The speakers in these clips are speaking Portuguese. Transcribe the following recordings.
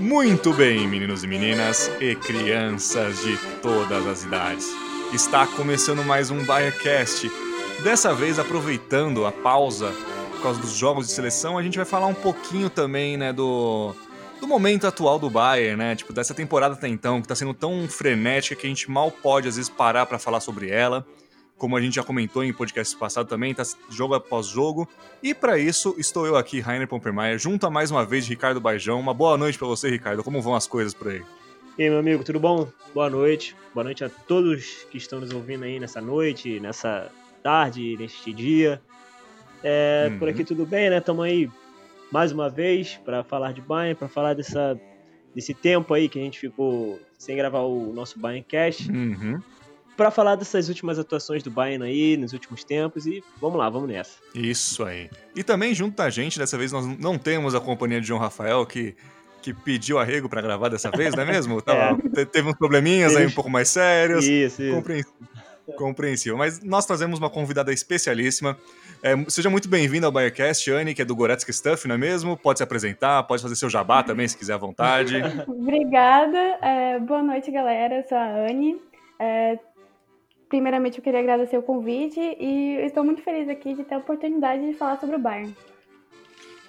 Muito bem, meninos e meninas e crianças de todas as idades. Está começando mais um Bayercast. Dessa vez, aproveitando a pausa por causa dos jogos de seleção, a gente vai falar um pouquinho também, né, do, do momento atual do Bayern, né? Tipo, dessa temporada até então, que está sendo tão frenética que a gente mal pode, às vezes, parar para falar sobre ela como a gente já comentou em podcast passado também, tá jogo após jogo. E para isso, estou eu aqui, Rainer Pompermeier, junto a mais uma vez de Ricardo Baijão. Uma boa noite para você, Ricardo. Como vão as coisas por aí? E aí, meu amigo, tudo bom? Boa noite. Boa noite a todos que estão nos ouvindo aí nessa noite, nessa tarde, neste dia. É, uhum. Por aqui tudo bem, né? Estamos aí mais uma vez para falar de Bayern, para falar dessa, desse tempo aí que a gente ficou sem gravar o nosso Bayern Cast. Uhum para falar dessas últimas atuações do Bayern aí, nos últimos tempos, e vamos lá, vamos nessa. Isso aí. E também junto da gente, dessa vez nós não temos a companhia de João Rafael, que, que pediu arrego para gravar dessa vez, não é mesmo? Tava, é. Teve uns probleminhas aí um pouco mais sérios. Isso, isso. Compreensível. Compreensível. Mas nós trazemos uma convidada especialíssima. É, seja muito bem-vindo ao Bayercast, Anne, que é do Goretzka Stuff, não é mesmo? Pode se apresentar, pode fazer seu jabá também, se quiser à vontade. Obrigada. É, boa noite, galera. Eu sou a Anne. É, primeiramente eu queria agradecer o convite e estou muito feliz aqui de ter a oportunidade de falar sobre o Bayern.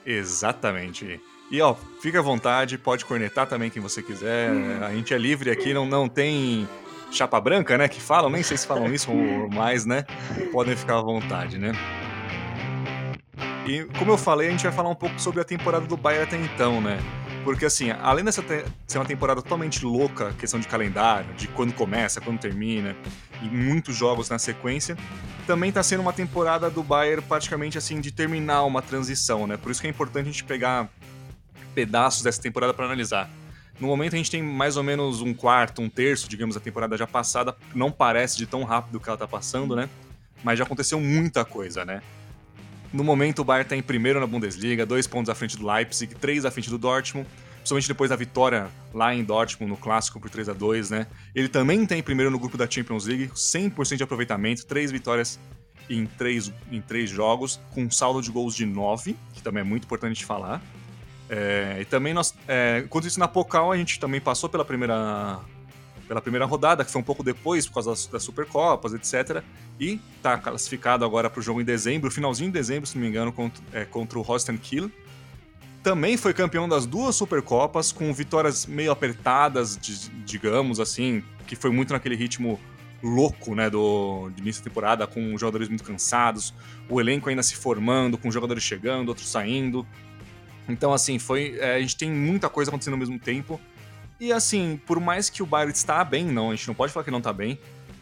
Exatamente. E ó, fica à vontade, pode cornetar também quem você quiser. Uhum. A gente é livre aqui, não, não tem chapa branca, né? Que falam, nem sei se falam isso ou mais, né? Podem ficar à vontade, né? E como eu falei, a gente vai falar um pouco sobre a temporada do Bayern até então, né? Porque, assim, além dessa ser uma temporada totalmente louca, questão de calendário, de quando começa, quando termina, e muitos jogos na sequência, também está sendo uma temporada do Bayern praticamente, assim, de terminar uma transição, né? Por isso que é importante a gente pegar pedaços dessa temporada para analisar. No momento a gente tem mais ou menos um quarto, um terço, digamos, da temporada já passada. Não parece de tão rápido que ela está passando, né? Mas já aconteceu muita coisa, né? No momento, o Bayern está em primeiro na Bundesliga, dois pontos à frente do Leipzig, três à frente do Dortmund, principalmente depois da vitória lá em Dortmund, no clássico por 3 a 2 né? Ele também está em primeiro no grupo da Champions League, 100% de aproveitamento, três vitórias em três, em três jogos, com um saldo de gols de 9, que também é muito importante falar. É, e também nós, é, enquanto isso na Pokal, a gente também passou pela primeira pela primeira rodada, que foi um pouco depois, por causa das, das Supercopas, etc. E está classificado agora para o jogo em dezembro, finalzinho de dezembro, se não me engano, contra, é, contra o Holstein Kiel. Também foi campeão das duas Supercopas, com vitórias meio apertadas, de, digamos assim, que foi muito naquele ritmo louco, né, do de início da temporada, com jogadores muito cansados, o elenco ainda se formando, com jogadores chegando, outros saindo. Então, assim, foi. É, a gente tem muita coisa acontecendo ao mesmo tempo. E assim, por mais que o Bayern está bem, não, a gente não pode falar que não está bem,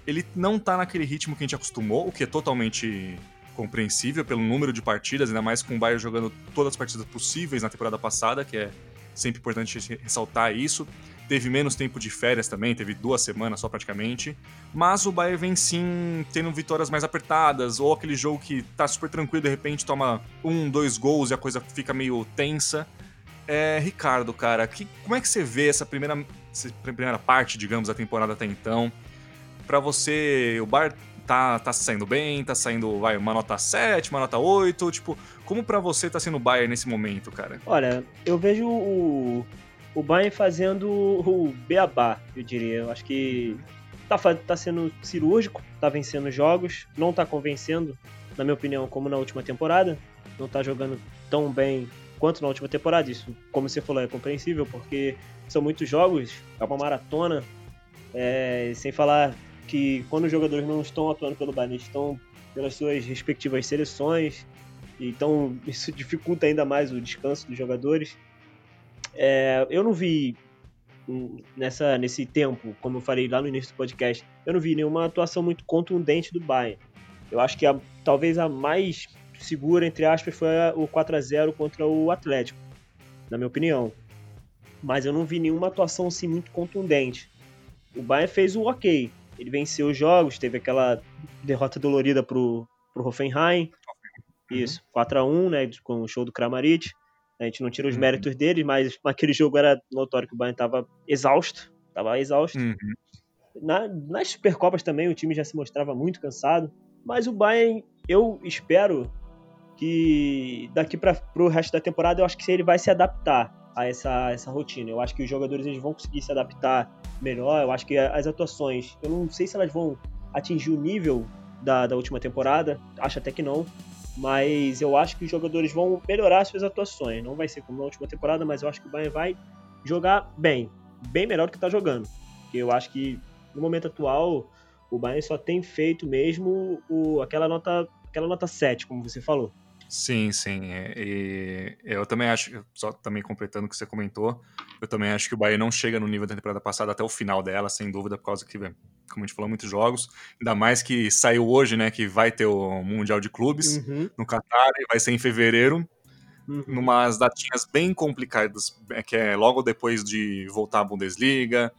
ele não está naquele ritmo que a gente acostumou, o que é totalmente compreensível pelo número de partidas, ainda mais com o Bayern jogando todas as partidas possíveis na temporada passada, que é sempre importante ressaltar isso. Teve menos tempo de férias também, teve duas semanas só praticamente. Mas o Bayern vem sim tendo vitórias mais apertadas, ou aquele jogo que tá super tranquilo, de repente toma um, dois gols e a coisa fica meio tensa. É, Ricardo, cara, que, como é que você vê essa primeira, essa primeira parte, digamos, da temporada até então? Para você, o Bar tá, tá saindo bem, tá saindo, vai, uma nota 7, uma nota 8, tipo, como para você tá sendo o Bayern nesse momento, cara? Olha, eu vejo o, o Bayern fazendo o beabá, eu diria. Eu acho que tá, tá sendo cirúrgico, tá vencendo jogos, não tá convencendo, na minha opinião, como na última temporada. Não tá jogando tão bem quanto na última temporada. Isso, como você falou, é compreensível, porque são muitos jogos, é uma maratona, é, sem falar que quando os jogadores não estão atuando pelo Bayern, estão pelas suas respectivas seleções, então isso dificulta ainda mais o descanso dos jogadores. É, eu não vi nessa nesse tempo, como eu falei lá no início do podcast, eu não vi nenhuma atuação muito contundente do Bayern. Eu acho que a, talvez a mais segura, entre aspas, foi o 4 a 0 contra o Atlético, na minha opinião. Mas eu não vi nenhuma atuação assim muito contundente. O Bayern fez o ok. Ele venceu os jogos, teve aquela derrota dolorida pro, pro Hoffenheim. Uhum. Isso, 4 a 1 né, com o show do Kramaric. A gente não tira os uhum. méritos deles, mas naquele jogo era notório que o Bayern estava exausto. Estava exausto. Uhum. Na, nas Supercopas também o time já se mostrava muito cansado. Mas o Bayern, eu espero que daqui para o resto da temporada, eu acho que ele vai se adaptar a essa, essa rotina. Eu acho que os jogadores eles vão conseguir se adaptar melhor. Eu acho que as atuações, eu não sei se elas vão atingir o nível da, da última temporada, acho até que não. Mas eu acho que os jogadores vão melhorar suas atuações. Não vai ser como na última temporada, mas eu acho que o Bayern vai jogar bem. Bem melhor do que está jogando. Porque eu acho que no momento atual o Bayern só tem feito mesmo o, aquela nota aquela nota 7, como você falou. Sim, sim. E eu também acho, só também completando o que você comentou, eu também acho que o Bayern não chega no nível da temporada passada até o final dela, sem dúvida, por causa que, como a gente falou, muitos jogos. Ainda mais que saiu hoje, né, que vai ter o Mundial de Clubes uhum. no Qatar, e vai ser em fevereiro, uhum. numas datinhas bem complicadas, é, que é logo depois de voltar à Bundesliga,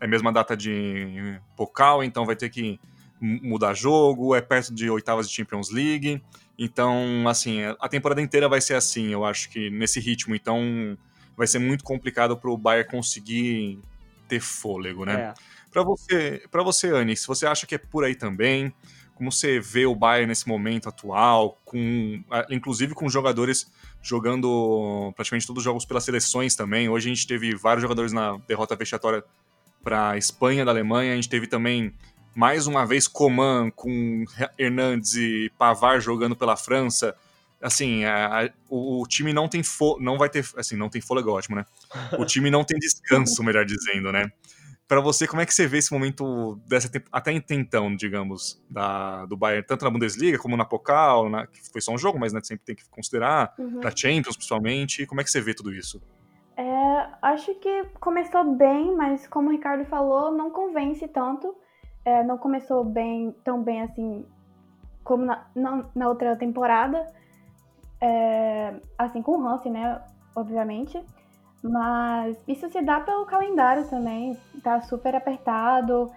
é a mesma data de Pokal, então vai ter que mudar jogo, é perto de oitavas de Champions League. Então, assim, a temporada inteira vai ser assim, eu acho que nesse ritmo. Então, vai ser muito complicado para o Bayern conseguir ter fôlego, né? É. Para você, para você, Anny, se você acha que é por aí também, como você vê o Bayern nesse momento atual, com inclusive com jogadores jogando praticamente todos os jogos pelas seleções também. Hoje a gente teve vários jogadores na derrota vexatória para a Espanha da Alemanha, a gente teve também mais uma vez Coman com Hernandes e Pavar jogando pela França. Assim, a, a, o, o, time não tem fo não vai ter, assim, não tem fôlego ótimo, né? O time não tem descanso, melhor dizendo, né? Para você, como é que você vê esse momento dessa até então, digamos, da, do Bayern, tanto na Bundesliga como na Pokal, na, que foi só um jogo, mas né, sempre tem que considerar, uhum. na Champions principalmente, como é que você vê tudo isso? É, acho que começou bem, mas como o Ricardo falou, não convence tanto é, não começou bem, tão bem assim como na, na, na outra temporada. É, assim, com o Hansi, né? Obviamente. Mas isso se dá pelo calendário também. Tá super apertado.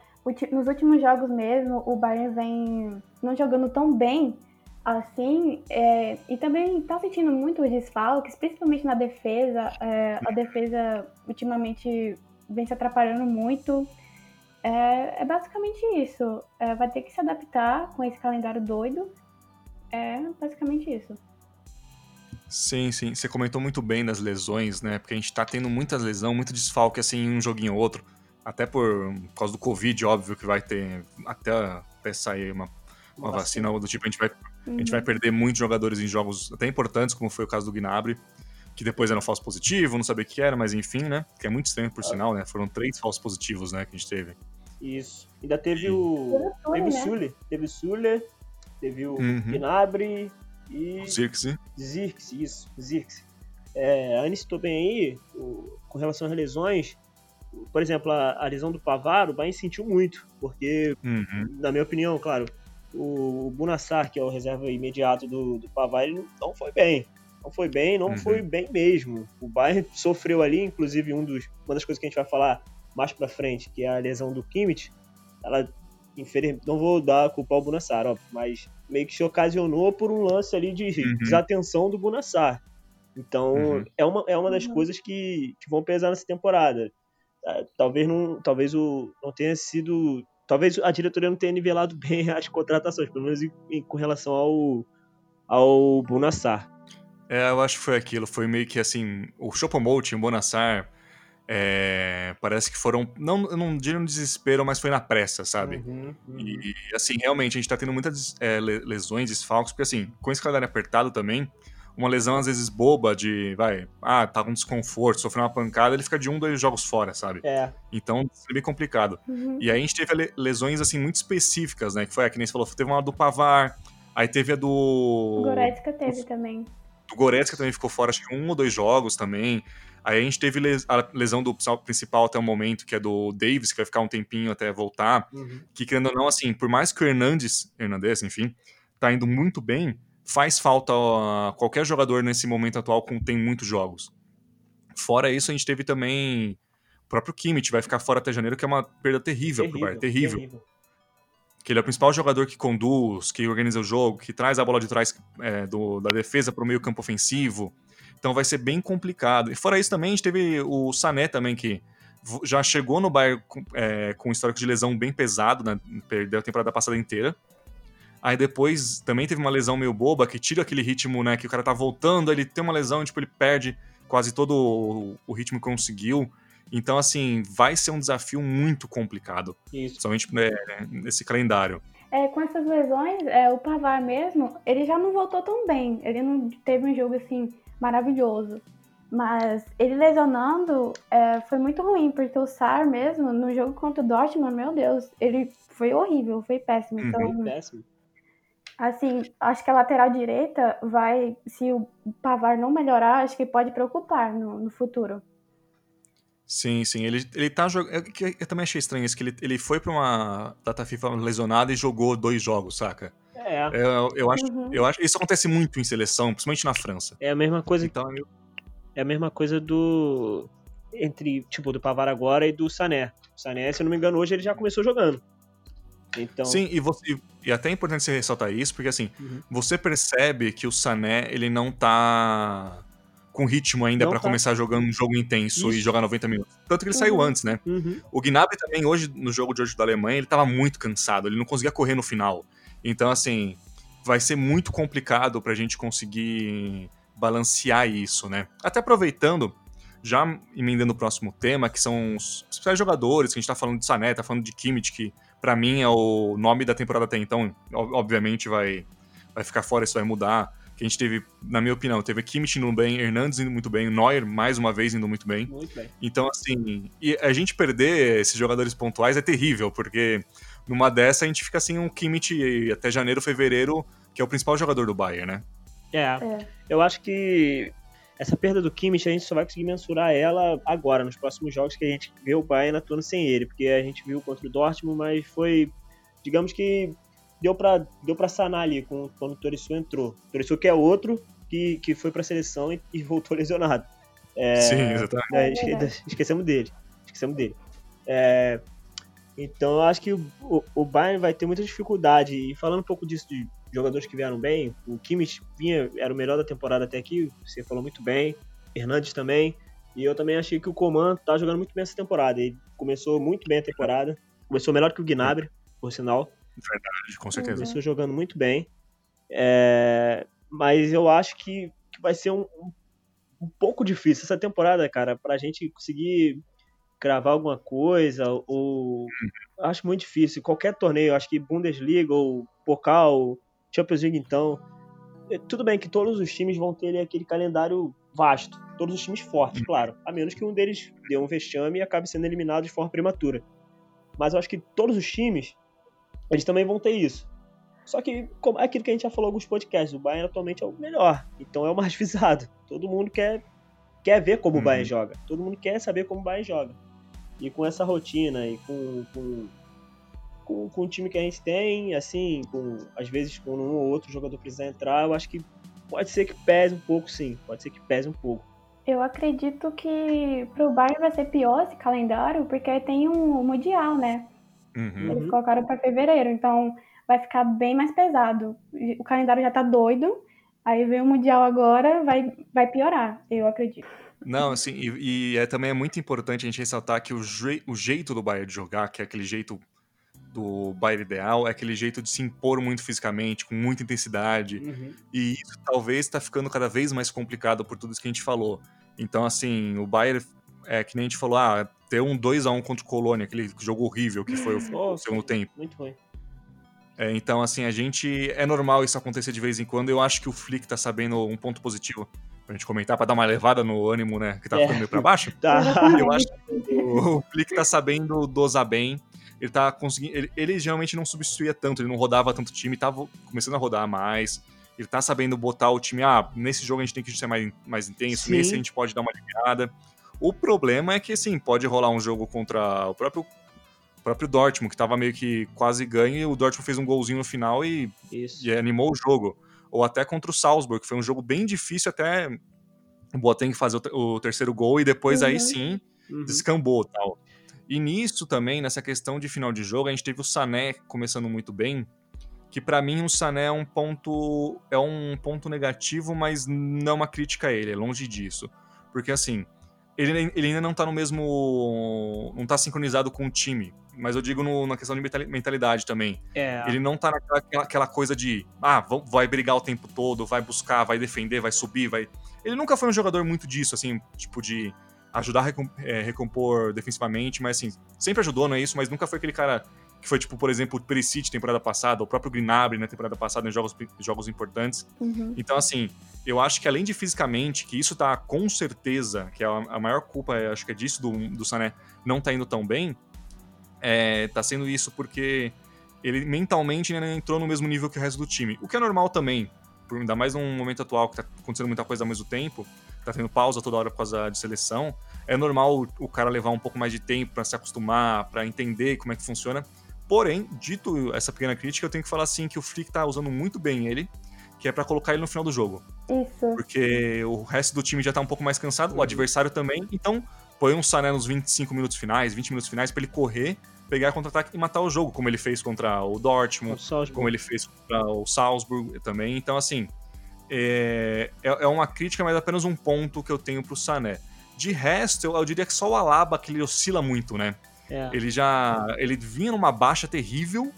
Nos últimos jogos mesmo, o Bayern vem não jogando tão bem assim. É, e também tá sentindo muito os desfalques, principalmente na defesa. É, a defesa ultimamente vem se atrapalhando muito. É, é basicamente isso. É, vai ter que se adaptar com esse calendário doido. É basicamente isso. Sim, sim. Você comentou muito bem das lesões, né? Porque a gente tá tendo muitas lesões, muito desfalque assim em um joguinho ou outro. Até por, por causa do Covid, óbvio que vai ter. Até, até sair uma, uma vacina do tipo, a gente, vai, uhum. a gente vai uhum. perder muitos jogadores em jogos até importantes, como foi o caso do Gnabry, que depois era um falso positivo, não sabia o que era, mas enfim, né? Que é muito estranho por ah. sinal, né? Foram três falsos positivos, né, que a gente teve. Isso. Ainda teve o. Teve o Sule. Né? Teve o Sule, teve o uhum. Gnabry e. Zirkse. Zirkse, isso. Zirkse. É, a Anne citou bem aí, o, com relação às lesões. Por exemplo, a, a lesão do Pavar, o Bayern sentiu muito, porque, uhum. na minha opinião, claro, o, o Bunassar, que é o reserva imediato do, do Pavar, ele não foi bem. Não foi bem, não uhum. foi bem mesmo. O Bayern sofreu ali, inclusive um dos, uma das coisas que a gente vai falar mais para frente, que é a lesão do Kimmich, ela infelizmente não vou dar a culpa ao Bunassar, óbvio, mas meio que se ocasionou por um lance ali de uhum. desatenção do Bunassar. Então, uhum. é, uma, é uma das uhum. coisas que, que vão pesar nessa temporada. É, talvez não, talvez o, não tenha sido. Talvez a diretoria não tenha nivelado bem as contratações, pelo menos em, em, com relação ao, ao Bunassar. É, eu acho que foi aquilo. Foi meio que assim: o Chopomote e o Bonassar é, parece que foram, não, não diria um desespero, mas foi na pressa, sabe? Uhum, uhum. E, assim, realmente, a gente tá tendo muitas é, lesões, desfalques, porque assim, com esse calendário apertado também, uma lesão às vezes boba de, vai, ah, tá com desconforto, sofreu uma pancada, ele fica de um, dois jogos fora, sabe? É. Então, é bem complicado. Uhum. E aí a gente teve lesões, assim, muito específicas, né? Que foi a que nem você falou, teve uma do Pavar, aí teve a do... O Goretzka teve também. O Goretzka também ficou fora, acho que um ou dois jogos também. Aí a gente teve a lesão do principal até o momento, que é do Davis, que vai ficar um tempinho até voltar. Uhum. Que, querendo ou não, assim, por mais que o Hernandes, Hernandes, enfim, tá indo muito bem, faz falta qualquer jogador nesse momento atual com tem muitos jogos. Fora isso, a gente teve também o próprio Kimmich, vai ficar fora até janeiro, que é uma perda terrível, terrível pro Bayern, terrível. terrível. Que ele é o principal jogador que conduz, que organiza o jogo, que traz a bola de trás é, do, da defesa para o meio campo ofensivo Então vai ser bem complicado. E fora isso também, a gente teve o Sané também, que já chegou no Bayern com, é, com um histórico de lesão bem pesado, né? perdeu a temporada passada inteira. Aí depois também teve uma lesão meio boba, que tira aquele ritmo, né? Que o cara tá voltando, ele tem uma lesão, tipo, ele perde quase todo o, o ritmo que conseguiu. Então, assim, vai ser um desafio muito complicado. Isso. Somente né, nesse calendário. É, com essas lesões, é, o Pavar mesmo, ele já não voltou tão bem. Ele não teve um jogo, assim, maravilhoso. Mas ele lesionando é, foi muito ruim, porque o Sar mesmo, no jogo contra o Dortmund, meu Deus, ele foi horrível, foi péssimo. Uhum. Então, Foi péssimo. assim, acho que a lateral direita vai, se o Pavar não melhorar, acho que pode preocupar no, no futuro. Sim, sim. Ele, ele tá jogando. Eu, que eu também achei estranho isso, que ele, ele foi pra uma data FIFA lesionada e jogou dois jogos, saca? É, Eu, eu, acho, Uhum. eu acho. Isso acontece muito em seleção, principalmente na França. é a mesma coisa Então, eu- é a mesma coisa do entre tipo do Pavar agora e do Sané. O Sané, se eu não me engano, hoje ele já começou jogando. Então, Sim, e, você, e até é importante você ressaltar isso, porque assim, Uhum. você percebe que o Sané, ele não tá com ritmo ainda pra tá. começar jogando um jogo intenso e Isso. jogar 90 minutos. Tanto que ele saiu Uhum. antes, né? Uhum. O Gnabry também, hoje, no jogo de hoje da Alemanha, ele tava muito cansado, ele não conseguia correr no final. Então, assim, vai ser muito complicado pra gente conseguir balancear isso, né? Até aproveitando, já emendando o próximo tema, que são os principais jogadores, que a gente tá falando de Sané, tá falando de Kimmich, que pra mim é o nome da temporada até então, ob- obviamente vai, vai ficar fora, isso vai mudar. Que a gente teve, na minha opinião, teve Kimmich indo bem, Hernandes indo muito bem, Neuer mais uma vez indo muito bem. Muito bem. Então, assim, e a gente perder esses jogadores pontuais é terrível, porque numa dessa a gente fica assim um Kimmich até janeiro, fevereiro, que é o principal jogador do Bayern, né? É, É. eu acho que essa perda do Kimmich a gente só vai conseguir mensurar ela agora, nos próximos jogos que a gente vê o Bayern atuando sem ele, porque a gente viu contra o Dortmund, mas foi, digamos que deu pra, deu pra sanar ali com, quando o Torissu entrou. O Torissu que é outro que, que foi pra seleção e, e voltou lesionado. É, Sim, exatamente. é, esque- esquecemos dele. Esquecemos dele. É, então eu acho que o, o, o Bayern vai ter muita dificuldade. E falando um pouco disso de jogadores que vieram bem, o Kimmich vinha, era o melhor da temporada até aqui, você falou muito bem. Hernandes também. E eu também achei que o Coman tá jogando muito bem essa temporada. Ele começou muito bem a temporada. Começou melhor que o Gnabry, por sinal. Com certeza. Começou jogando muito bem. É, mas eu acho que, que vai ser um, um, um pouco difícil essa temporada, cara, pra gente conseguir cravar alguma coisa, ou acho muito difícil. Qualquer torneio, acho que Bundesliga ou Pokal, Champions League, então. é, Tudo bem que todos os times vão ter aquele calendário vasto, todos os times fortes, claro, a menos que um deles dê um vexame e acabe sendo eliminado de forma prematura. Mas eu acho que todos os times, eles também vão ter isso. Só que, como é aquilo que a gente já falou em alguns podcasts, o Bayern atualmente é o melhor, então é o mais visado. Todo mundo quer, quer ver como Uhum. o Bayern joga, todo mundo quer saber como o Bayern joga. E com essa rotina e com, com, com, com o time que a gente tem, assim, com às vezes quando um ou outro jogador precisar entrar, eu acho que pode ser que pese um pouco, sim. Pode ser que pese um pouco. Eu acredito que pro Bayern vai ser pior esse calendário, porque tem um Mundial, né? Uhum. Eles colocaram pra fevereiro, então vai ficar bem mais pesado. O calendário já tá doido, aí vem o Mundial agora, vai, vai piorar, eu acredito. Não, assim, e, e é, também é muito importante a gente ressaltar que o, je- o jeito do Bayern de jogar, que é aquele jeito do Bayern ideal, é aquele jeito de se impor muito fisicamente, com muita intensidade. Uhum. E isso talvez está ficando cada vez mais complicado por tudo isso que a gente falou. Então, assim, o Bayern, é que nem a gente falou, ah, ter um 2x1 contra o Colônia, aquele jogo horrível que foi o, segundo tempo. Muito ruim. É, então, assim, a gente. É normal isso acontecer de vez em quando. Eu acho que o Flick tá sabendo um ponto positivo pra gente comentar, pra dar uma levada no ânimo, né? Que tá É. ficando meio pra baixo. Tá. Eu acho que o, o Flick tá sabendo dosar bem. Ele tá conseguindo. Ele, ele geralmente não substituía tanto, ele não rodava tanto time, tava começando a rodar mais. Ele tá sabendo botar o time. Ah, nesse jogo a gente tem que ser mais, mais intenso, Sim. nesse a gente pode dar uma aliviada. O problema é que, assim, pode rolar um jogo contra o próprio, o próprio Dortmund, que tava meio que quase ganho, e o Dortmund fez um golzinho no final e Isso. e animou o jogo. Ou até contra o Salzburg, que foi um jogo bem difícil até o Boateng fazer o, o terceiro gol e depois aí Uhum. sim Uhum. descambou tal. E nisso também, nessa questão de final de jogo, a gente teve o Sané começando muito bem. que para mim o Sané é um ponto é um ponto negativo, mas não uma crítica a ele, é longe disso. Porque assim, ele, ele ainda não tá no mesmo. não tá sincronizado com o time. Mas eu digo no, na questão de mentalidade também. É. Ele não tá naquela aquela coisa de, ah, vai brigar o tempo todo, vai buscar, vai defender, vai subir, vai. Ele nunca foi um jogador muito disso, assim, tipo de ajudar a é, recompor defensivamente, mas assim, sempre ajudou, não é isso, mas nunca foi aquele cara que foi tipo, por exemplo, o Perisic temporada passada, o próprio Gnabry na temporada passada em jogos, jogos importantes. Uhum. Então, assim, eu acho que além de fisicamente, que isso tá com certeza, que é a, maior culpa, acho que é disso do, do Sané não tá indo tão bem, é, tá sendo isso porque ele mentalmente ainda não entrou no mesmo nível que o resto do time. O que é normal também, ainda mais num momento atual que tá acontecendo muita coisa ao mesmo tempo, tá tendo pausa toda hora por causa de seleção, é normal o, o cara levar um pouco mais de tempo para se acostumar, para entender como é que funciona. Porém, dito essa pequena crítica, eu tenho que falar assim que o Flick tá usando muito bem ele, que é para colocar ele no final do jogo. Isso. Porque o resto do time já tá um pouco mais cansado, o adversário também, então põe um Sané nos 25 minutos finais, 20 minutos finais para ele correr, pegar contra-ataque e matar o jogo, como ele fez contra o Dortmund, o como ele fez contra o Salzburg também. Então, assim, é, é, é uma crítica, mas apenas um ponto que eu tenho pro Sané. De resto, eu, eu diria que só o Alaba que ele oscila muito, né? É. Ele já. Ele vinha numa baixa terrível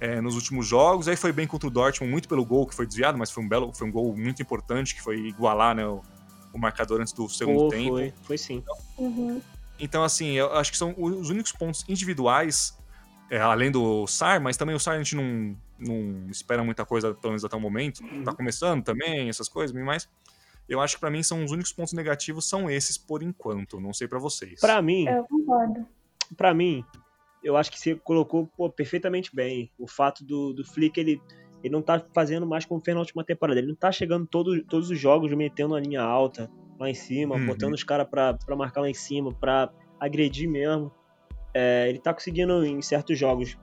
é, nos últimos jogos. Aí foi bem contra o Dortmund, muito pelo gol que foi desviado, mas foi um belo, foi um gol muito importante que foi igualar né, o, o marcador antes do segundo Pô, tempo. Foi, foi sim. Uhum. Então, assim, eu acho que são os únicos pontos individuais, é, além do SAR, mas também o SAR a gente não, não espera muita coisa, pelo menos até o momento. Uhum. Tá começando também, essas coisas, mas eu acho que para mim são os únicos pontos negativos são esses por enquanto. Não sei para vocês. Pra mim, Eu concordo. Pra mim, eu acho que você colocou pô, perfeitamente bem. O fato do, do Flick, ele, ele não tá fazendo mais como fez na última temporada. Ele não tá chegando todo, todos os jogos metendo a linha alta lá em cima, Uhum. botando os caras pra, pra marcar lá em cima, pra agredir mesmo. É, ele tá conseguindo, em certos jogos,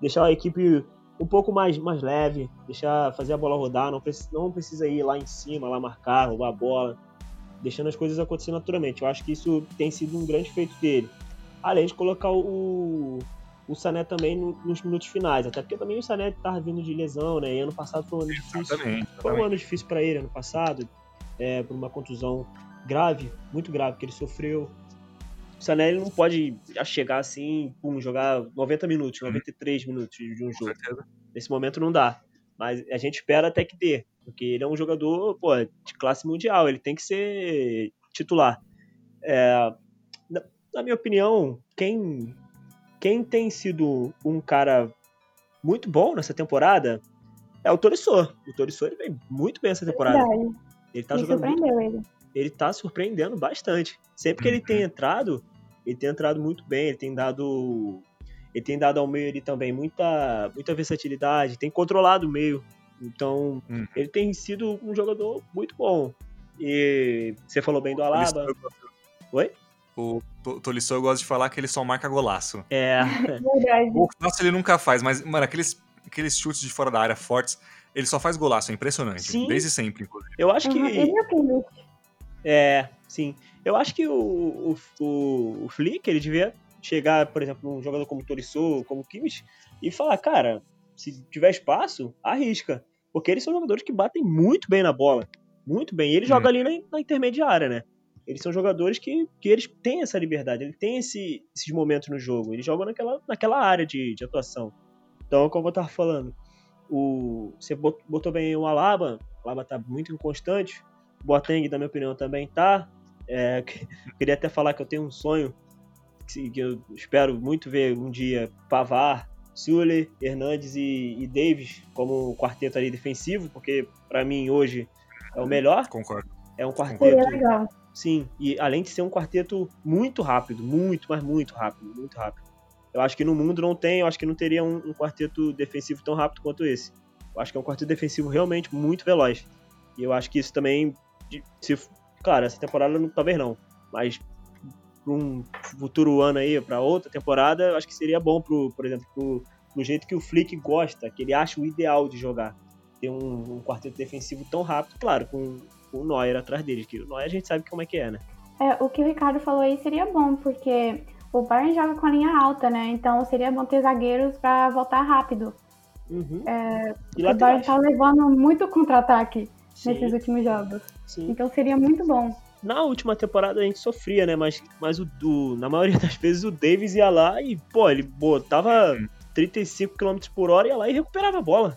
deixar a equipe um pouco mais, mais leve, deixar fazer a bola rodar, não precisa, não precisa ir lá em cima, lá marcar, roubar a bola, deixando as coisas acontecer naturalmente. Eu acho que isso tem sido um grande feito dele. Além de colocar o, o Sané também no- nos minutos finais, até porque também o Sané tava vindo de lesão, né? E ano passado foi um ano difícil. Exatamente, Foi um exatamente. ano difícil para ele ano passado, é, por uma contusão grave, muito grave que ele sofreu. O Sané ele não pode chegar assim, pum, jogar 90 minutos, 93 minutos de um jogo. Nesse momento não dá. Mas a gente espera até que dê. Porque ele é um jogador pô, de classe mundial. Ele tem que ser titular. É, na, minha opinião, quem, quem tem sido um cara muito bom nessa temporada é o Torissot. O Torissot ele vem muito bem essa temporada. Verdade. Ele tá Me jogando muito surpreendeu ele. ele tá surpreendendo bastante. Sempre que ele Uhum. tem entrado, ele tem entrado muito bem, ele tem dado ele tem dado ao meio ali também muita muita versatilidade, tem controlado o meio. Então, Uhum. ele tem sido um jogador muito bom. E você falou bem do Alaba. Oi? O To- Tolisso eu gosto de falar que ele só marca golaço. É, Verdade. O nossa, ele nunca faz, mas, mano, aqueles, aqueles chutes de fora da área fortes, ele só faz golaço, é impressionante. Sim. Desde sempre, inclusive. eu acho que Uhum. Ele é. É, sim. Eu acho que o, o, o, o Flick, ele devia chegar, por exemplo, num jogador como o Torissou, como o Kimmich, e falar, cara, se tiver espaço, arrisca. Porque eles são jogadores que batem muito bem na bola. Muito bem. E ele Hum. joga ali na, na intermediária, né? Eles são jogadores que, que eles têm essa liberdade, ele tem esse, esses momentos no jogo. Eles jogam naquela, naquela área de, de atuação. Então, como eu tava falando, o, você bot- botou bem o Alaba, o Alaba tá muito inconstante. O Boateng, na minha opinião, também tá. É, que- queria até falar que eu tenho um sonho que, que eu espero muito ver um dia Pavar, Sule, Hernandes e, e Davis como um quarteto ali defensivo, porque pra mim hoje é o melhor. Concordo. É um Seria quarteto legal. Sim, e além de ser um quarteto muito rápido, muito, mas muito rápido, muito rápido. Eu acho que no mundo não tem, eu acho que não teria um, um quarteto defensivo tão rápido quanto esse. Eu acho que é um quarteto defensivo realmente muito veloz. E eu acho que isso também, se, claro, essa temporada não- talvez não, mas para um futuro ano aí, para outra temporada, eu acho que seria bom, pro, por exemplo, pro, pro jeito que o Flick gosta, que ele acha o ideal de jogar. Ter um, um quarteto defensivo tão rápido, claro, com, com o Neuer atrás dele, que o Neuer a gente sabe como é que é, né? É, o que o Ricardo falou aí seria bom, porque o Bayern joga com a linha alta, né? Então seria bom ter zagueiros pra voltar rápido. Uhum. É, E o Bayern tá levando muito contra-ataque nesses últimos jogos. sim. Então seria muito bom. Na última temporada a gente sofria, né? Mas, mas o, o- na maioria das vezes o Davis ia lá e, pô, ele botava 35 km por hora, ia lá e recuperava a bola.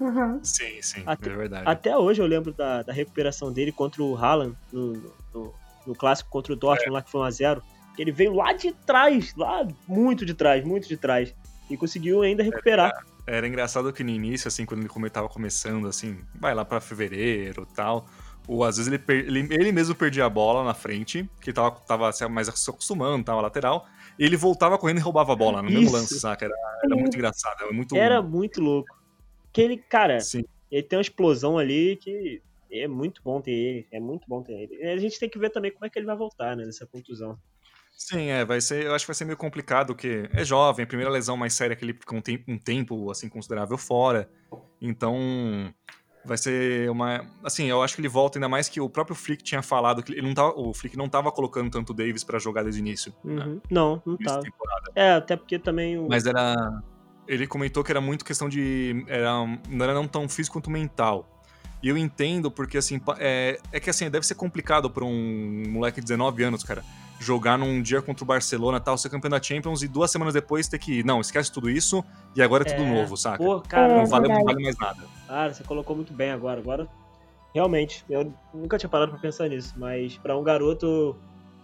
Uhum. Sim, sim, Até- é verdade. Até hoje eu lembro da, da recuperação dele contra o Haaland no, no, no clássico contra o Dortmund, lá que foi 1x0. Ele veio lá de trás, lá muito de trás, muito de trás. E conseguiu ainda recuperar. Era engraçado que no início, assim, quando ele tava começando, assim, vai lá pra fevereiro e tal. Ou às vezes ele, per- ele, ele mesmo perdia a bola na frente, que tava, tava se- mais se acostumando, tava lateral. E ele voltava correndo e roubava a bola no mesmo Isso. lance, saca? Era, era muito engraçado, era muito. Era muito louco. Que ele, cara, Sim, ele tem uma explosão ali que é muito bom ter ele. É muito bom ter ele. A gente tem que ver também como é que ele vai voltar, né? Nessa contusão. sim, é, vai ser. Eu acho que vai ser meio complicado, porque é jovem, a primeira lesão mais séria que ele fica um tempo, um tempo assim, considerável fora. Então. Vai ser uma. Assim, eu acho que ele volta, ainda mais que o próprio Flick tinha falado que ele não tava, o Flick não tava colocando tanto o Davis pra jogar desde o início. né, Uhum. Não, não nessa tá. temporada. É, até porque também o. Mas era. Ele comentou que era muito questão de. Era, não era não tão físico quanto mental. E eu entendo, porque assim, é, é que assim, deve ser complicado pra um moleque de 19 anos, cara, jogar num dia contra o Barcelona tal, ser campeão da Champions e duas semanas depois ter que. Não, esquece tudo isso e agora é tudo É, novo, saca? Pô, cara, É, não, vale, não vale mais nada. Cara, você colocou muito bem agora. Agora, realmente, eu nunca tinha parado pra pensar nisso, mas pra um garoto,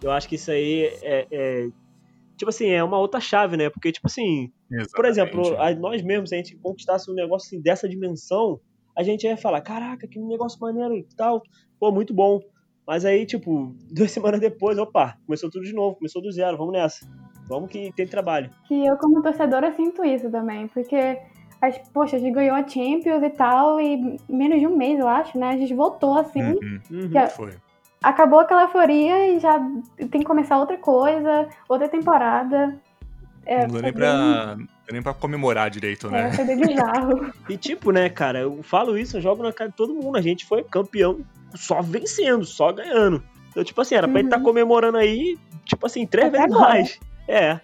eu acho que isso aí é, é- tipo assim, é uma outra chave, né? Porque, tipo assim, por exemplo, Exatamente. a- nós mesmos, se a gente conquistasse um negócio assim, dessa dimensão, a gente ia falar, caraca, que negócio maneiro e tal, pô, muito bom. Mas aí, tipo, duas semanas depois, opa, começou tudo de novo, começou do zero, vamos nessa. Vamos que tem trabalho. Que eu, como torcedora, sinto isso também, porque, as- poxa, a gente ganhou a Champions e tal, e menos de um mês, eu acho, né? A gente voltou assim, Uhum, Uhum. Que foi. Acabou aquela euforia e já tem que começar outra coisa, outra temporada. É, não deu nem pra, nem pra comemorar direito, bem, é, né? foi bem bizarro. E tipo, né, cara, eu falo isso, eu jogo na cara de todo mundo. A gente foi campeão só vencendo, só ganhando. Então, tipo assim, era pra ele Uhum. estar comemorando aí, tipo assim, três Até vezes agora. mais. É,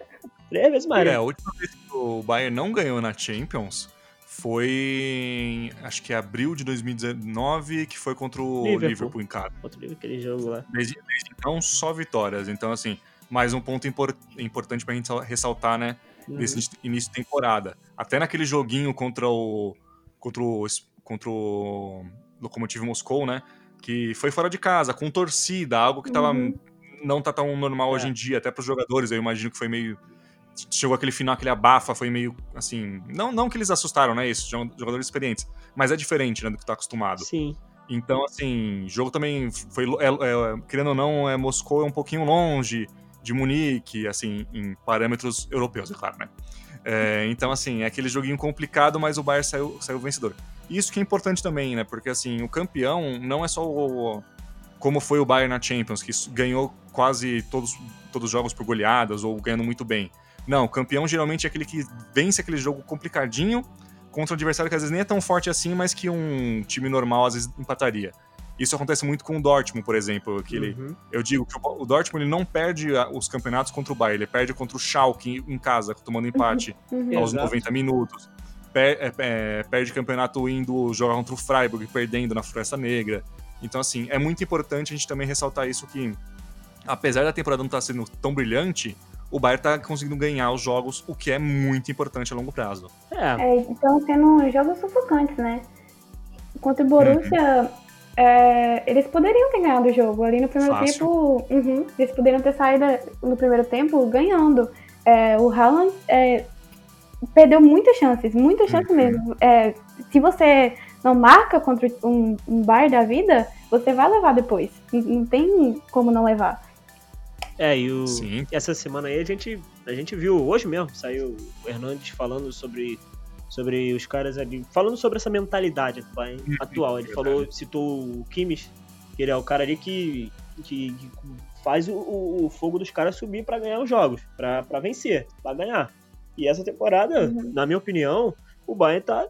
três vezes mais. É, né? a última vez que o Bayern não ganhou na Champions foi em, acho que abril de 2019, que foi contra o Liverpool. Liverpool, em casa. Outro livro, aquele jogo lá. Desde, desde então, só vitórias. Então, assim, mais um ponto impor- importante pra gente sal- ressaltar, né, Uhum. desse início- de temporada. Até naquele joguinho contra o contra o, contra o Lokomotiv Moscou, né, que foi fora de casa, com torcida, algo que tava, Uhum. não tá tão normal É. hoje em dia, até pros jogadores, eu imagino que foi meio chegou aquele final, aquele abafa, foi meio assim. Não, não que eles assustaram, né? Isso, jogadores experientes. Mas é diferente, né, do que tá acostumado. Sim. Então, assim, jogo também foi. é- é- querendo ou não, é, Moscou é um pouquinho longe de Munique, assim, em parâmetros europeus, é claro, né? É, então, assim, é aquele joguinho complicado, mas o Bayern saiu, saiu vencedor. Isso que é importante também, né? Porque, assim, o campeão não é só o. Como foi o Bayern na Champions, que ganhou quase todos, todos os jogos por goleadas ou ganhando muito bem. Não, o campeão geralmente é aquele que vence aquele jogo complicadinho contra um adversário que às vezes nem é tão forte assim, mas que um time normal às vezes empataria. Isso acontece muito com o Dortmund, por exemplo, que ele, Uhum. eu digo que o o Dortmund ele não perde os campeonatos contra o Bayern, ele perde contra o Schalke em casa, tomando empate Uhum. aos Exato. 90 minutos. Per- é, é, perde campeonato indo jogar contra o Freiburg, perdendo na Floresta Negra. Então, assim, é muito importante a gente também ressaltar isso que, apesar da temporada não estar sendo tão brilhante, o Bayern está conseguindo ganhar os jogos, o que é muito importante a longo prazo. É, É, então, sendo jogos sufocantes, né? Contra o Borussia, é, eles poderiam ter ganhado o jogo. Ali no primeiro Fácil. tempo, uhum, eles poderiam ter saído no primeiro tempo ganhando. É, o Haaland é, perdeu muitas chances, muitas chances Uhum. mesmo. É, se você não marca contra um, um bar da vida, você vai levar depois. Não, não tem como não levar. É, e o, Sim. essa semana aí a gente, a gente viu, hoje mesmo, saiu o Hernandes falando sobre, sobre os caras ali, falando sobre essa mentalidade atual. atual. Ele falou, citou o Kimmich, que ele é o cara ali que, que, que faz o, o, fogo dos caras subir pra ganhar os jogos, pra pra vencer, pra ganhar. E essa temporada, Uhum. na minha opinião, o Bayern tá.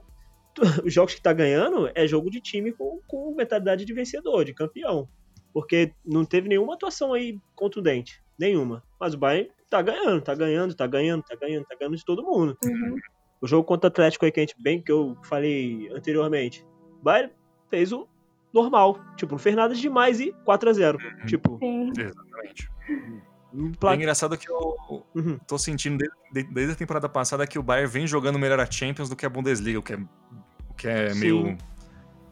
Os jogos que tá ganhando é jogo de time com, com mentalidade de vencedor, de campeão. Porque não teve nenhuma atuação aí contundente. Nenhuma. Mas o Bayern tá ganhando, tá ganhando, tá ganhando, tá ganhando, tá ganhando de todo mundo. Uhum. O jogo contra o Atlético aí que a gente bem que eu falei anteriormente. O Bayern fez o normal, tipo, não fez nada demais e 4 a 0. Uhum. Tipo, Sim. Exatamente. É engraçado que eu Uhum. tô sentindo desde, desde a temporada passada que o Bayern vem jogando melhor a Champions do que a Bundesliga, o que é, o que é Sim. meio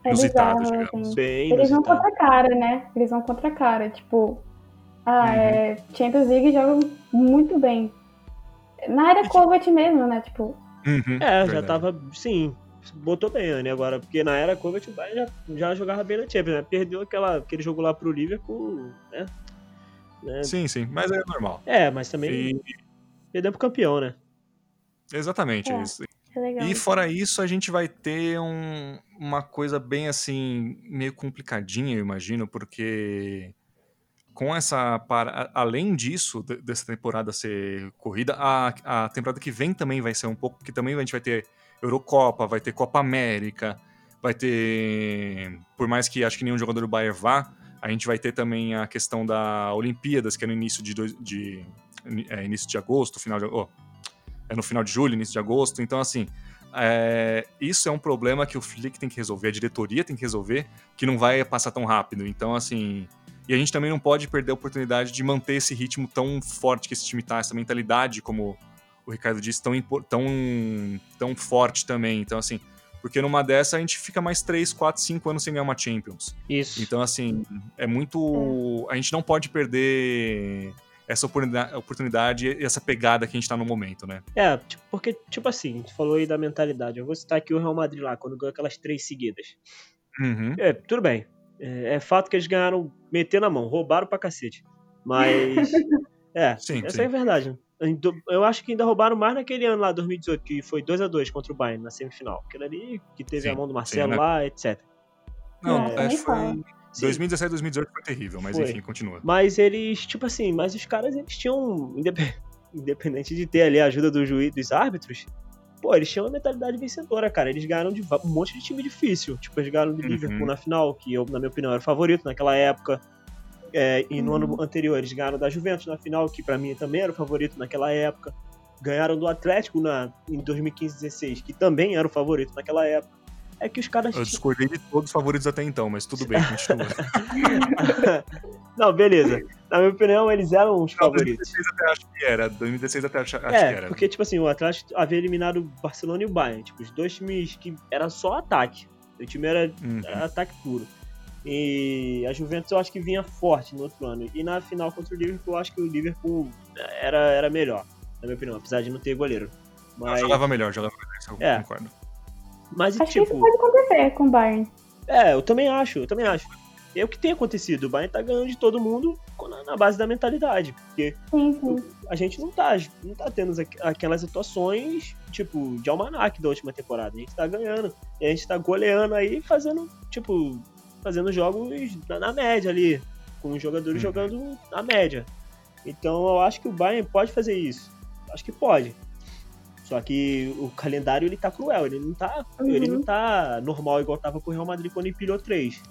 inusitado, bizarro, digamos. assim. bem Eles vão contra a cara, né? Eles vão contra a cara. Tipo, ah, Uhum. é, Champions League jogam muito bem. Na era Kovac mesmo, né? Tipo, Uhum, É, já verdade. tava, sim, botou bem, Anne, agora, porque na era Kovac o Bayern já, já jogava bem na Champions, né? Perdeu aquela, aquele jogo lá pro Liverpool, né? Né? Sim, sim, mas é normal. É, mas também E- perdeu pro campeão, né? exatamente É. isso. É. E fora isso, a gente vai ter um- uma coisa bem assim, meio complicadinha, eu imagino, porque com essa. Para... Além disso, de- dessa temporada ser corrida, a, a temporada que vem também vai ser um pouco, porque também a gente vai ter Eurocopa, vai ter Copa América, vai ter. Por mais que acho que nenhum jogador do Bayern vá, a gente vai ter também a questão da Olimpíadas, que é no início de, dois- de é, início de agosto, final de, oh, é no final de julho, início de agosto. Então, assim, é, isso é um problema que o Flick tem que resolver, a diretoria tem que resolver, que não vai passar tão rápido. Então, assim. E a gente também não pode perder a oportunidade de manter esse ritmo tão forte que esse time tá, essa mentalidade, como o Ricardo disse, tão, tão, tão forte também. Então, assim, porque numa dessa a gente fica mais 3, 4, 5 anos sem ganhar uma Champions. Isso. Então, assim, é muito. A gente não pode perder essa oportunidade, e essa pegada que a gente tá no momento, né? É, tipo, porque, tipo assim, a gente falou aí da mentalidade. Eu vou citar aqui o Real Madrid lá, quando ganhou aquelas três seguidas. Uhum. É, tudo bem. É, é fato que eles ganharam metendo a mão, roubaram pra cacete. Mas. é, Sim, essa sim. é a verdade. Eu acho que ainda roubaram mais naquele ano lá, 2018, que foi 2 a 2 contra o Bayern na semifinal. Aquele ali que teve Sim, a mão do Marcelo sim, né? lá, etc. Não, É, acho nem que foi. Fala. Sim, 2017, 2018 foi terrível, mas Foi. enfim, continua. Mas eles, tipo assim, mas os caras, eles tinham, indep- independente de ter ali a ajuda do juiz, dos árbitros, pô, eles tinham uma mentalidade vencedora, cara. Eles ganharam de um monte de time difícil. Tipo, eles ganharam de Uhum. Liverpool na final, que eu, na minha opinião, era o favorito naquela época. É, e no Uhum. ano anterior, eles ganharam da Juventus na final, que pra mim também era o favorito naquela época. Ganharam do Atlético na, em 2015-16, que também era o favorito naquela época. É que os caras Eu discordei de todos os favoritos até então, mas tudo bem, continua. Não, beleza. Na minha opinião, eles eram os Não, favoritos. 2016 até acho que era. 2016 até acho, acho que É, era. porque, tipo assim, o Atlético havia eliminado o Barcelona e o Bayern. Tipo, os dois times que era só ataque. O time era, Uhum. era ataque puro. E a Juventus eu acho que vinha forte no outro ano. E na final contra o Liverpool, eu acho que o Liverpool era, era melhor, na minha opinião, apesar de não ter goleiro. Não, Mas, jogava melhor, jogava melhor, isso eu É. concordo. Mas Acho que isso tipo, pode acontecer com o Bayern. é, eu também acho, eu também acho. É o que tem acontecido. O Bayern tá ganhando de todo mundo na, base da mentalidade. Porque Sim, sim. a gente não tá, não tá tendo aqu- aquelas atuações, tipo, de almanac da última temporada. A gente tá ganhando. E a gente tá goleando aí, fazendo, tipo, fazendo jogos na, na média ali. Com os jogadores Uhum. jogando na média. Então eu acho que o Bayern pode fazer isso. Acho que pode. Só que o calendário ele tá cruel, ele não tá, Uhum. ele não tá normal igual tava com o Real Madrid quando empilhou três.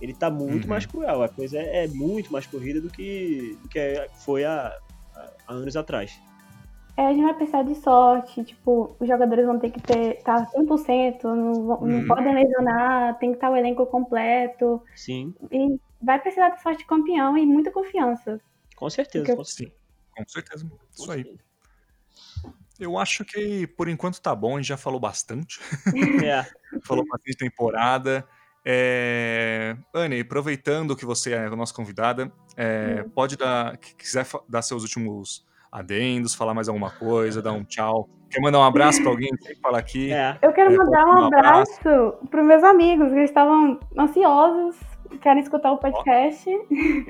Ele tá muito Uhum. mais cruel, a coisa é, é muito mais corrida do que, do que foi há, há anos atrás. É, a gente vai precisar de sorte, tipo, os jogadores vão ter que ter tá 100%, não, vão- não Uhum. podem lesionar, tem que estar o elenco completo. Sim, E vai precisar de sorte de campeão e muita confiança. com certeza. Porque- Com certeza. Sim, com certeza. com Isso aí. Eu acho que por enquanto tá bom, a gente já falou bastante. É, falou bastante temporada. É... Anne, aproveitando que você é a nossa convidada, é, pode dar, que quiser dar seus últimos adendos, falar mais alguma coisa, dar um tchau. Quer mandar um abraço pra alguém que fala aqui? é. Eu quero É, mandar um um abraço pros meus amigos, que eles estavam ansiosos, querem escutar o podcast.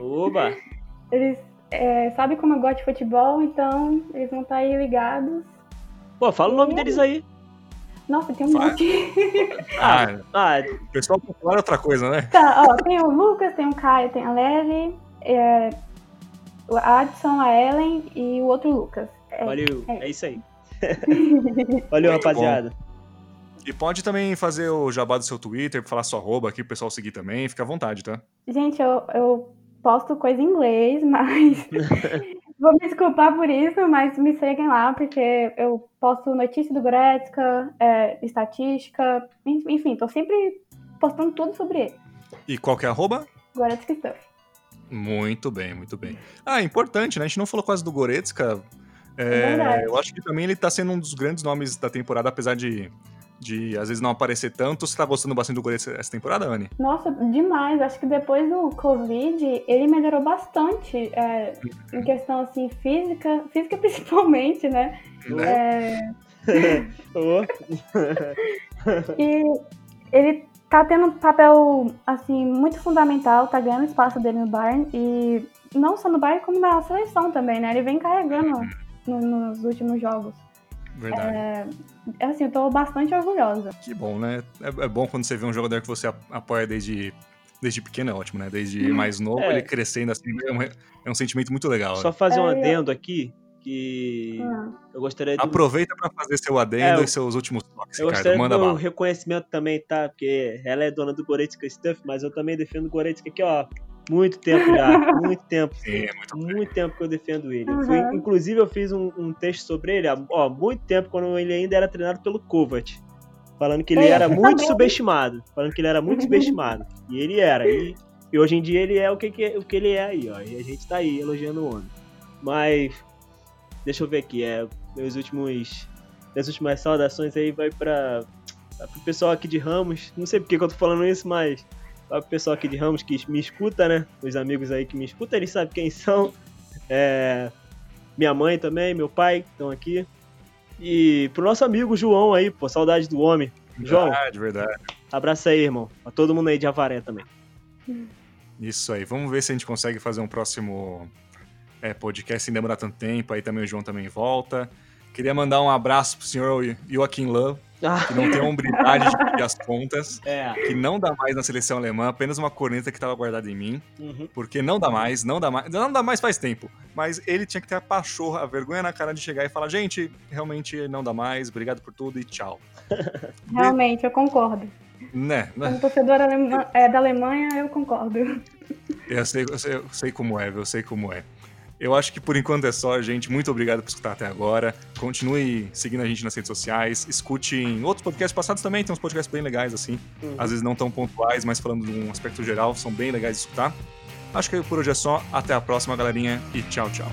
Oba! Eles é, sabem como eu gosto de futebol, então eles vão estar aí ligados. Pô, fala o nome deles aí. Nossa, tem um Vai. monte. Ah, Ah, o pessoal é outra coisa, né? Tá, ó, tem o Lucas, tem o Caio, tem a Lely, é, o Adson, a Ellen e o outro Lucas. É, valeu. é. É isso aí. Valeu, Muito rapaziada. E pode também fazer o jabá do seu Twitter, falar sua arroba aqui, pro pessoal seguir também. Fica à vontade, tá? Gente, eu, eu posto coisa em inglês, mas Vou me desculpar por isso, mas me seguem lá, porque eu posto notícia do Goretzka, é, estatística, enfim, tô sempre postando tudo sobre ele. E qual que é arroba? Goretzka Stuff. Muito bem, muito bem. Ah, importante, né? A gente não falou quase do Goretzka. É, é eu acho que também ele tá sendo um dos grandes nomes da temporada, apesar de de às vezes não aparecer tanto. Você tá gostando bastante do Goretzka essa temporada, Anne? Nossa, demais. Acho que depois do Covid ele melhorou bastante é, em questão assim física, física principalmente, né? né? É... e ele tá tendo um papel assim muito fundamental, tá ganhando espaço dele no Bayern e não só no Bayern como na seleção também, né? Ele vem carregando no, nos últimos jogos. Verdade. É, é, assim, eu tô bastante orgulhosa. Que bom, né? É, é, bom quando você vê um jogador que você apoia desde, desde pequeno, é ótimo, né? Desde hum. mais novo, é. ele crescendo assim, é um, é um sentimento muito legal. Só né? fazer um adendo aqui, que hum. eu gostaria de... Aproveita para fazer seu adendo é, e seus últimos toques, Eu gostaria Manda do reconhecimento também, tá? Porque ela é dona do Goretzka Stuff, mas eu também defendo o Goretzka aqui, ó. Muito tempo já, muito tempo. Sim, é muito, muito tempo que eu defendo ele. Uhum. Foi, inclusive, eu fiz um, um, texto sobre ele há ó, muito tempo, quando ele ainda era treinado pelo Kovac. Falando que ele era muito subestimado. Falando que ele era muito subestimado. E ele era. E, e hoje em dia ele é o que, que, o que ele é aí, ó. E a gente tá aí elogiando o homem. Mas. Deixa eu ver aqui. É, meus últimos. Minhas últimas saudações aí vai para pro pessoal aqui de Ramos. Não sei porque que eu tô falando isso, mas o pessoal aqui de Ramos que me escuta, né? Os amigos aí que me escutam, eles sabem quem são. É, minha mãe também, meu pai estão aqui. E pro nosso amigo João aí, pô, saudade do homem. João. Verdade, verdade. Abraço aí, irmão. A todo mundo aí de Avaré também. Isso aí. Vamos ver se a gente consegue fazer um próximo é, podcast sem demorar tanto tempo. Aí também o João também volta. Queria mandar um abraço pro senhor Joaquim Love. Que não tem a hombridade de pedir as contas, é. que não dá mais na seleção alemã, apenas uma corneta que estava guardada em mim, uhum. porque não dá mais, não dá mais, não dá mais faz tempo. Mas ele tinha que ter a pachorra, a vergonha na cara de chegar e falar, gente, realmente não dá mais, obrigado por tudo e tchau. Realmente, eu concordo. Né? né? Como torcedora é, da Alemanha, eu concordo. Eu sei, eu sei, eu sei como é, eu sei como é. Eu acho que por enquanto é só, gente. Muito obrigado por escutar até agora. Continue seguindo a gente nas redes sociais. Escute em outros podcasts passados também. Tem uns podcasts bem legais, assim. Uhum. Às vezes não tão pontuais, mas falando de um aspecto geral, são bem legais de escutar. Acho que por hoje é só. Até a próxima, galerinha. E tchau, tchau.